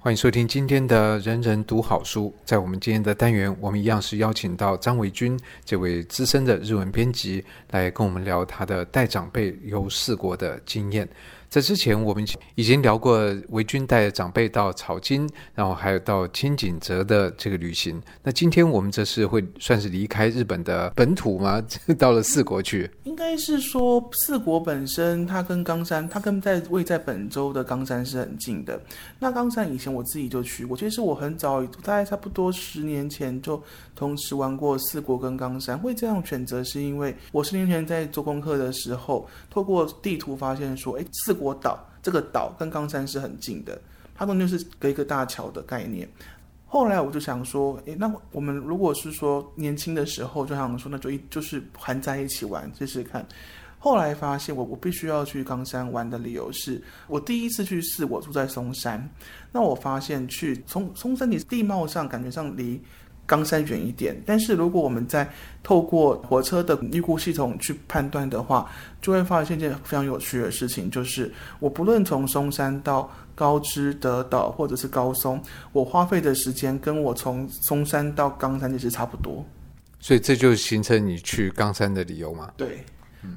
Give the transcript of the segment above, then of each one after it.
欢迎收听今天的《人人读好书》。在我们今天的单元，我们一样是邀请到张维军这位资深的日文编辑来跟我们聊他的带长辈游四国的经验。在之前，我们已经聊过维军带长辈到草津，然后还有到轻井泽的这个旅行。那今天我们这是会算是离开日本的本土吗？到了四国去？应该是说四国本身，它跟冈山，它跟在位在本州的冈山是很近的。那冈山以前我自己就去过，其实我很早，大概差不多十年前就同时玩过四国跟冈山。会这样选择，是因为我十年前在做功课的时候，透过地图发现说，哎，四。国岛这个岛跟冈山是很近的，它中间是隔一个大桥的概念。后来我就想说，诶，那我们如果是说年轻的时候就想说，那就一就是含在一起玩试试看。后来发现我我必须要去冈山玩的理由是，我第一次去四国住在松山，那我发现去从松山你地貌上感觉上离。冈山远一点，但是如果我们在透过火车的预估系统去判断的话，就会发现一件非常有趣的事情，就是我不论从松山到高知、德岛或者是高松，我花费的时间跟我从松山到冈山其实差不多。所以这就形成你去冈山的理由嘛？对，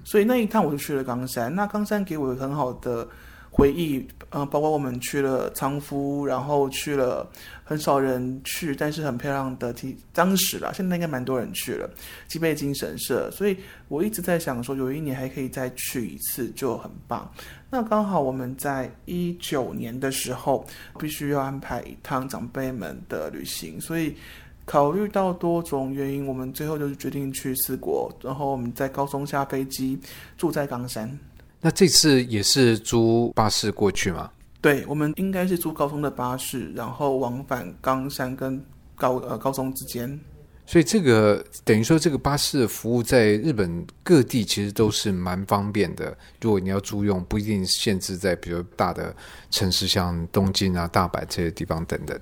所以那一趟我就去了冈山。那冈山给我很好的。回忆，嗯，包括我们去了仓敷，然后去了很少人去，但是很漂亮的体，当时啦，现在应该蛮多人去了，吉备精神社。所以我一直在想说，有一年还可以再去一次，就很棒。那刚好我们在一九年的时候，必须要安排一趟长辈们的旅行，所以考虑到多种原因，我们最后就是决定去四国，然后我们在高松下飞机，住在冈山。那这次也是租巴士过去吗？对，我们应该是租高松的巴士，然后往返冈山跟高呃高松之间。所以这个等于说，这个巴士的服务在日本各地其实都是蛮方便的。如果你要租用，不一定限制在比如大的城市，像东京啊、大阪这些地方等等。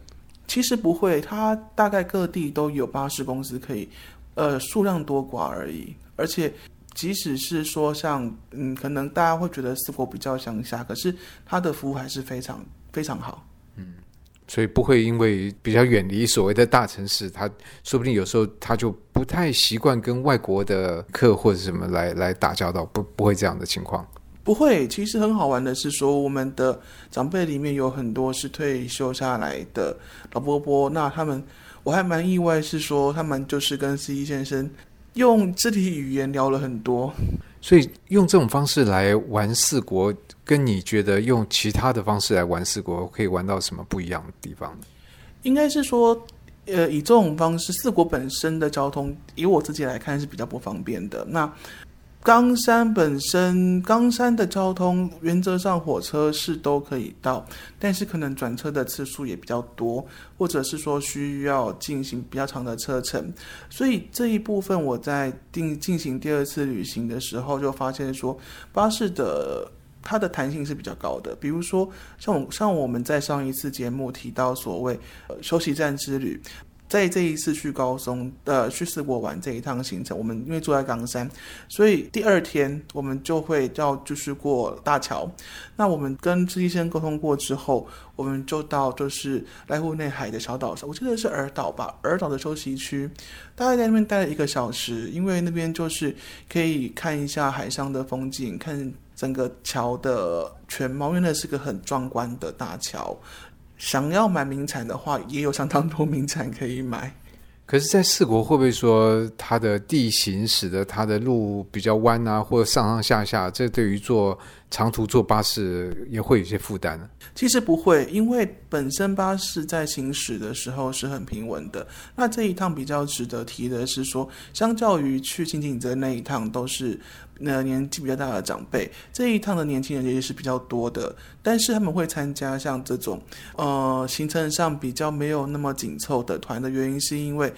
其实不会，它大概各地都有巴士公司可以，呃，数量多寡而已，而且。即使是说像嗯，可能大家会觉得四国比较乡下，可是它的服务还是非常非常好。嗯，所以不会因为比较远离所谓的大城市，他说不定有时候他就不太习惯跟外国的客或者什么来来打交道，不不会这样的情况。不会，其实很好玩的是说，我们的长辈里面有很多是退休下来的老伯伯，那他们我还蛮意外，是说他们就是跟司机先生。用肢体语言聊了很多，所以用这种方式来玩四国，跟你觉得用其他的方式来玩四国，可以玩到什么不一样的地方？应该是说，呃，以这种方式，四国本身的交通，以我自己来看是比较不方便的。那冈山本身，冈山的交通原则上火车是都可以到，但是可能转车的次数也比较多，或者是说需要进行比较长的车程，所以这一部分我在定进行第二次旅行的时候就发现说，巴士的它的弹性是比较高的，比如说像像我们在上一次节目提到所谓呃休息站之旅。在这一次去高松，呃，去四国玩这一趟行程，我们因为住在冈山，所以第二天我们就会要就是过大桥。那我们跟司机先沟通过之后，我们就到就是濑户内海的小岛上，我记得是儿岛吧，儿岛的休息区，大概在那边待了一个小时，因为那边就是可以看一下海上的风景，看整个桥的全貌，因为那是个很壮观的大桥。想要买名产的话，也有相当多名产可以买。可是，在四国会不会说它的地形使得它的路比较弯啊，或者上上下下，这对于做长途坐巴士也会有些负担呢？其实不会，因为本身巴士在行驶的时候是很平稳的。那这一趟比较值得提的是说，相较于去轻井泽那一趟，都是。那年纪比较大的长辈，这一趟的年轻人也是比较多的，但是他们会参加像这种，呃，行程上比较没有那么紧凑的团的原因，是因为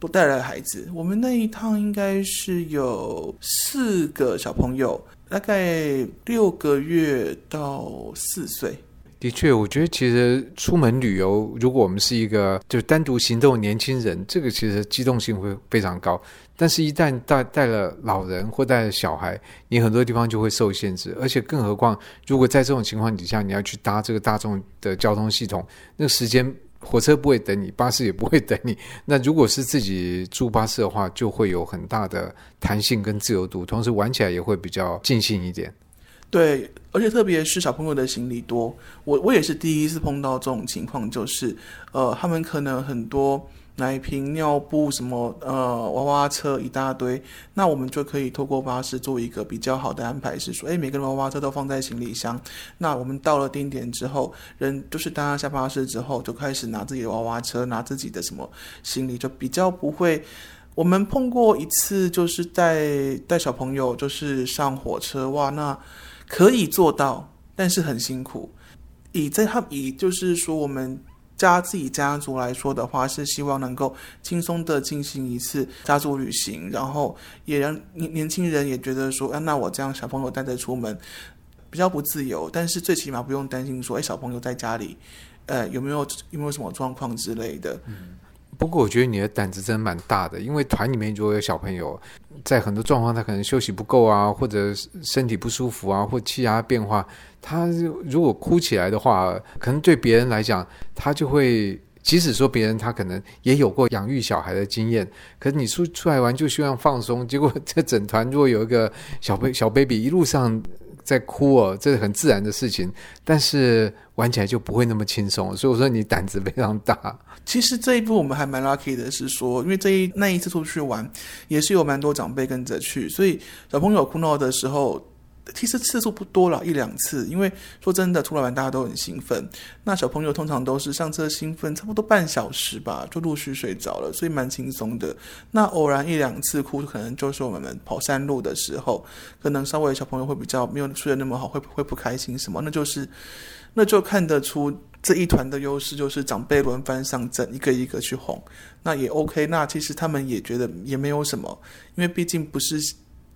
不带来孩子。我们那一趟应该是有四个小朋友，大概六个月到四岁。的确，我觉得其实出门旅游，如果我们是一个就单独行动的年轻人，这个其实机动性会非常高。但是，一旦带带了老人或带了小孩，你很多地方就会受限制。而且，更何况，如果在这种情况底下，你要去搭这个大众的交通系统，那个时间火车不会等你，巴士也不会等你。那如果是自己住巴士的话，就会有很大的弹性跟自由度，同时玩起来也会比较尽兴一点。对，而且特别是小朋友的行李多，我我也是第一次碰到这种情况，就是呃，他们可能很多。奶瓶、尿布什么呃，娃娃车一大堆，那我们就可以透过巴士做一个比较好的安排，是说，诶，每个娃娃车都放在行李箱。那我们到了定点之后，人就是大家下巴士之后，就开始拿自己的娃娃车，拿自己的什么行李，就比较不会。我们碰过一次，就是带带小朋友，就是上火车，哇，那可以做到，但是很辛苦。以在他以就是说我们。家自己家族来说的话，是希望能够轻松的进行一次家族旅行，然后也让年年轻人也觉得说，啊，那我这样小朋友带着出门比较不自由，但是最起码不用担心说，哎，小朋友在家里，呃，有没有有没有什么状况之类的。不过我觉得你的胆子真的蛮大的，因为团里面如果有小朋友，在很多状况他可能休息不够啊，或者身体不舒服啊，或气压变化，他如果哭起来的话，可能对别人来讲，他就会，即使说别人他可能也有过养育小孩的经验，可是你出出来玩就希望放松，结果 这整团如果有一个小 baby 小 baby 一路上。在哭哦，这是很自然的事情，但是玩起来就不会那么轻松，所以我说你胆子非常大。其实这一步我们还蛮 lucky 的，是说，因为这一那一次出去玩，也是有蛮多长辈跟着去，所以小朋友哭闹的时候。其实次数不多了，一两次。因为说真的，出来玩大家都很兴奋。那小朋友通常都是上车兴奋，差不多半小时吧，就陆续睡着了，所以蛮轻松的。那偶然一两次哭，可能就是我们跑山路的时候，可能稍微小朋友会比较没有睡得那么好，会会不开心什么？那就是，那就看得出这一团的优势，就是长辈轮番上阵，一个一个去哄，那也 OK。那其实他们也觉得也没有什么，因为毕竟不是。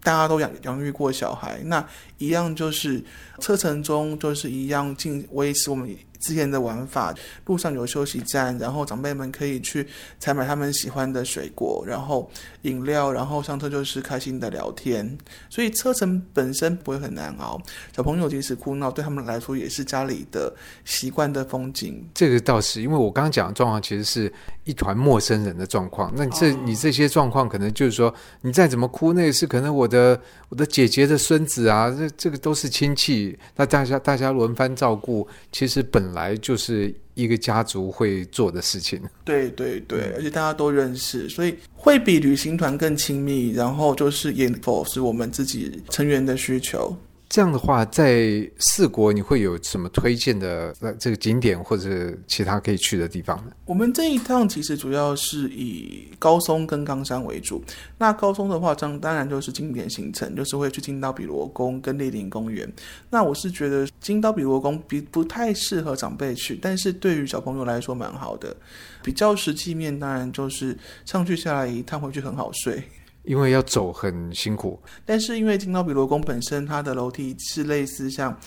大家都养养育过小孩，那一样就是车程中就是一样尽维持我们。之前的玩法，路上有休息站，然后长辈们可以去采买他们喜欢的水果，然后饮料，然后上车就是开心的聊天，所以车程本身不会很难熬。小朋友即使哭闹，对他们来说也是家里的习惯的风景。这个倒是，因为我刚刚讲的状况其实是一团陌生人的状况。那这、哦、你这些状况，可能就是说你再怎么哭，那个是可能我的我的姐姐的孙子啊，这这个都是亲戚，那大家大家轮番照顾，其实本。来就是一个家族会做的事情，对对对，而且大家都认识，所以会比旅行团更亲密。然后就是也否是我们自己成员的需求。这样的话，在四国你会有什么推荐的呃这个景点或者其他可以去的地方呢？我们这一趟其实主要是以高松跟冈山为主。那高松的话，当当然就是经典行程，就是会去金刀比罗宫跟莅临公园。那我是觉得金刀比罗宫比不太适合长辈去，但是对于小朋友来说蛮好的。比较实际面，当然就是上去下来一趟回去很好睡。因为要走很辛苦，但是因为金刀比罗宫本身它的楼梯是类似像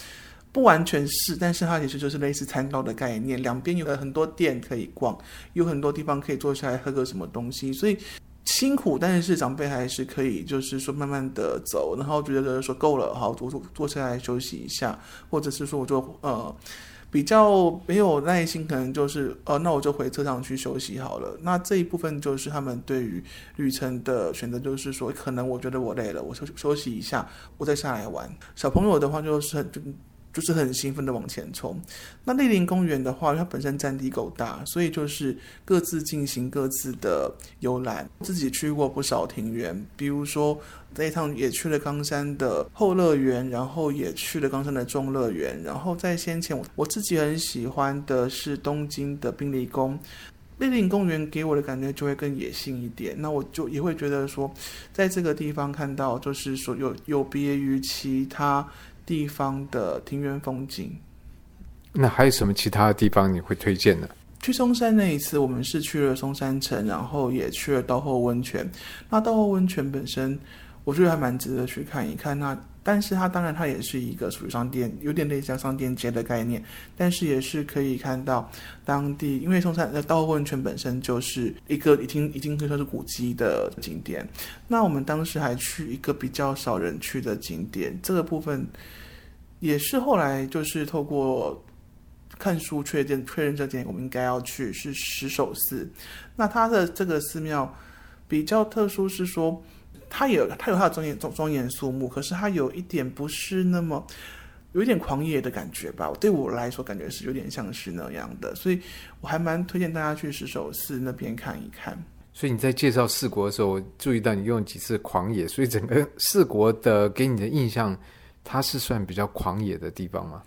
不完全是，但是它其实就是类似餐道的概念，两边有很多店可以逛，有很多地方可以坐下来喝个什么东西，所以辛苦，但是长辈还是可以就是说慢慢的走，然后觉得说够了，好坐坐坐下来休息一下，或者是说我就呃。比较没有耐心，可能就是呃，那我就回车上去休息好了。那这一部分就是他们对于旅程的选择，就是说，可能我觉得我累了，我休休息一下，我再下来玩。小朋友的话，就是很就是很兴奋的往前冲。那莅临公园的话，它本身占地够大，所以就是各自进行各自的游览。自己去过不少庭园，比如说。这一趟也去了冈山的后乐园，然后也去了冈山的中乐园，然后在先前我我自己很喜欢的是东京的滨离宫。莅临公园给我的感觉就会更野性一点，那我就也会觉得说，在这个地方看到就是说有有别于其他地方的庭园风景。那还有什么其他的地方你会推荐呢？去松山那一次，我们是去了松山城，然后也去了道后温泉。那道后温泉本身。我觉得还蛮值得去看一看。那但是它当然它也是一个属于商店，有点类似像商店街的概念，但是也是可以看到当地，因为松山的稻荷温泉本身就是一个已经已经可以说是古迹的景点。那我们当时还去一个比较少人去的景点，这个部分也是后来就是透过看书确认确认这点，我们应该要去是石首寺。那它的这个寺庙比较特殊，是说。它有它有它的庄严庄庄严肃穆，可是它有一点不是那么，有一点狂野的感觉吧。对我来说，感觉是有点像是那样的，所以我还蛮推荐大家去石首寺那边看一看。所以你在介绍四国的时候，我注意到你用几次狂野，所以整个四国的给你的印象，它是算比较狂野的地方吗？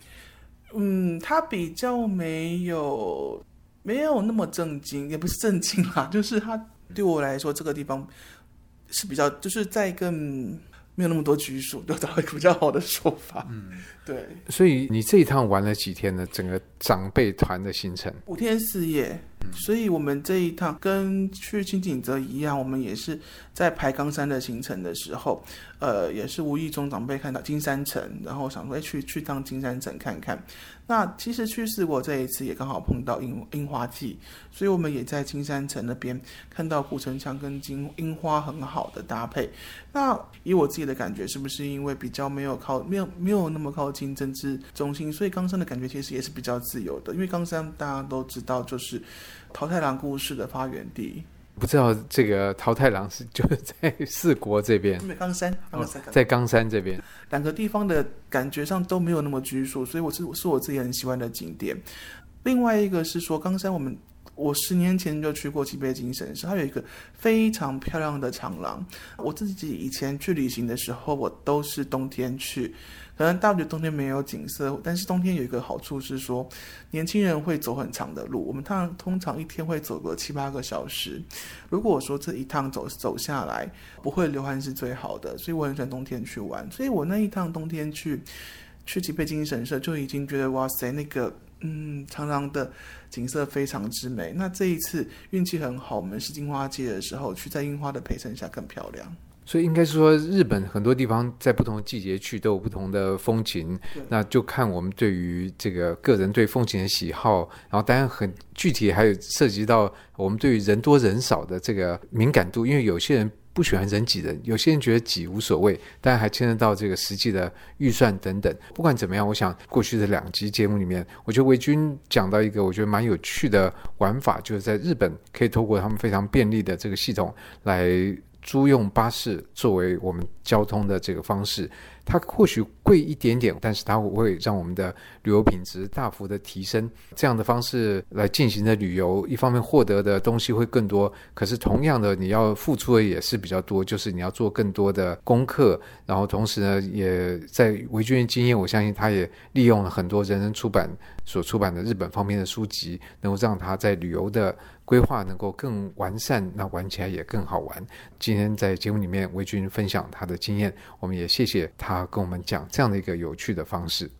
嗯，它比较没有没有那么正经，也不是正经啦，就是它对我来说这个地方。是比较，就是在一个没有那么多拘束，就找一个比较好的说法。嗯，对。所以你这一趟玩了几天呢？整个长辈团的行程五天四夜。所以，我们这一趟跟去青井泽一样，我们也是在排冈山的行程的时候，呃，也是无意中长辈看到金山城，然后想说，哎，去去趟金山城看看。那其实去四国这一次也刚好碰到樱樱花季，所以我们也在金山城那边看到古城墙跟金樱花很好的搭配。那以我自己的感觉，是不是因为比较没有靠没有没有那么靠近政治中心，所以冈山的感觉其实也是比较自由的。因为冈山大家都知道，就是。桃太郎故事的发源地，不知道这个桃太郎是就是在四国这边，冈山，冈山，在冈山这边，两个地方的感觉上都没有那么拘束，所以我是是我自己很喜欢的景点。另外一个是说，冈山我们我十年前就去过吉备精神社，它有一个非常漂亮的长廊。我自己以前去旅行的时候，我都是冬天去。可能大陆冬天没有景色，但是冬天有一个好处是说，年轻人会走很长的路。我们趟通常一天会走个七八个小时。如果我说这一趟走走下来不会流汗是最好的，所以我很喜欢冬天去玩。所以我那一趟冬天去去吉备精神社就已经觉得哇塞，那个嗯长廊的景色非常之美。那这一次运气很好，我们是樱花季的时候去，在樱花的陪衬下更漂亮。所以应该是说，日本很多地方在不同的季节去都有不同的风情，那就看我们对于这个个人对风情的喜好，然后当然很具体，还有涉及到我们对于人多人少的这个敏感度，因为有些人不喜欢人挤人，有些人觉得挤无所谓，当然还牵涉到这个实际的预算等等。不管怎么样，我想过去的两集节目里面，我觉得维军讲到一个我觉得蛮有趣的玩法，就是在日本可以透过他们非常便利的这个系统来。租用巴士作为我们交通的这个方式，它或许贵一点点，但是它会让我们的旅游品质大幅的提升。这样的方式来进行的旅游，一方面获得的东西会更多，可是同样的你要付出的也是比较多，就是你要做更多的功课。然后同时呢，也在维君的经验，我相信他也利用了很多人人出版所出版的日本方面的书籍，能够让他在旅游的。规划能够更完善，那玩起来也更好玩。今天在节目里面，魏军分享他的经验，我们也谢谢他跟我们讲这样的一个有趣的方式。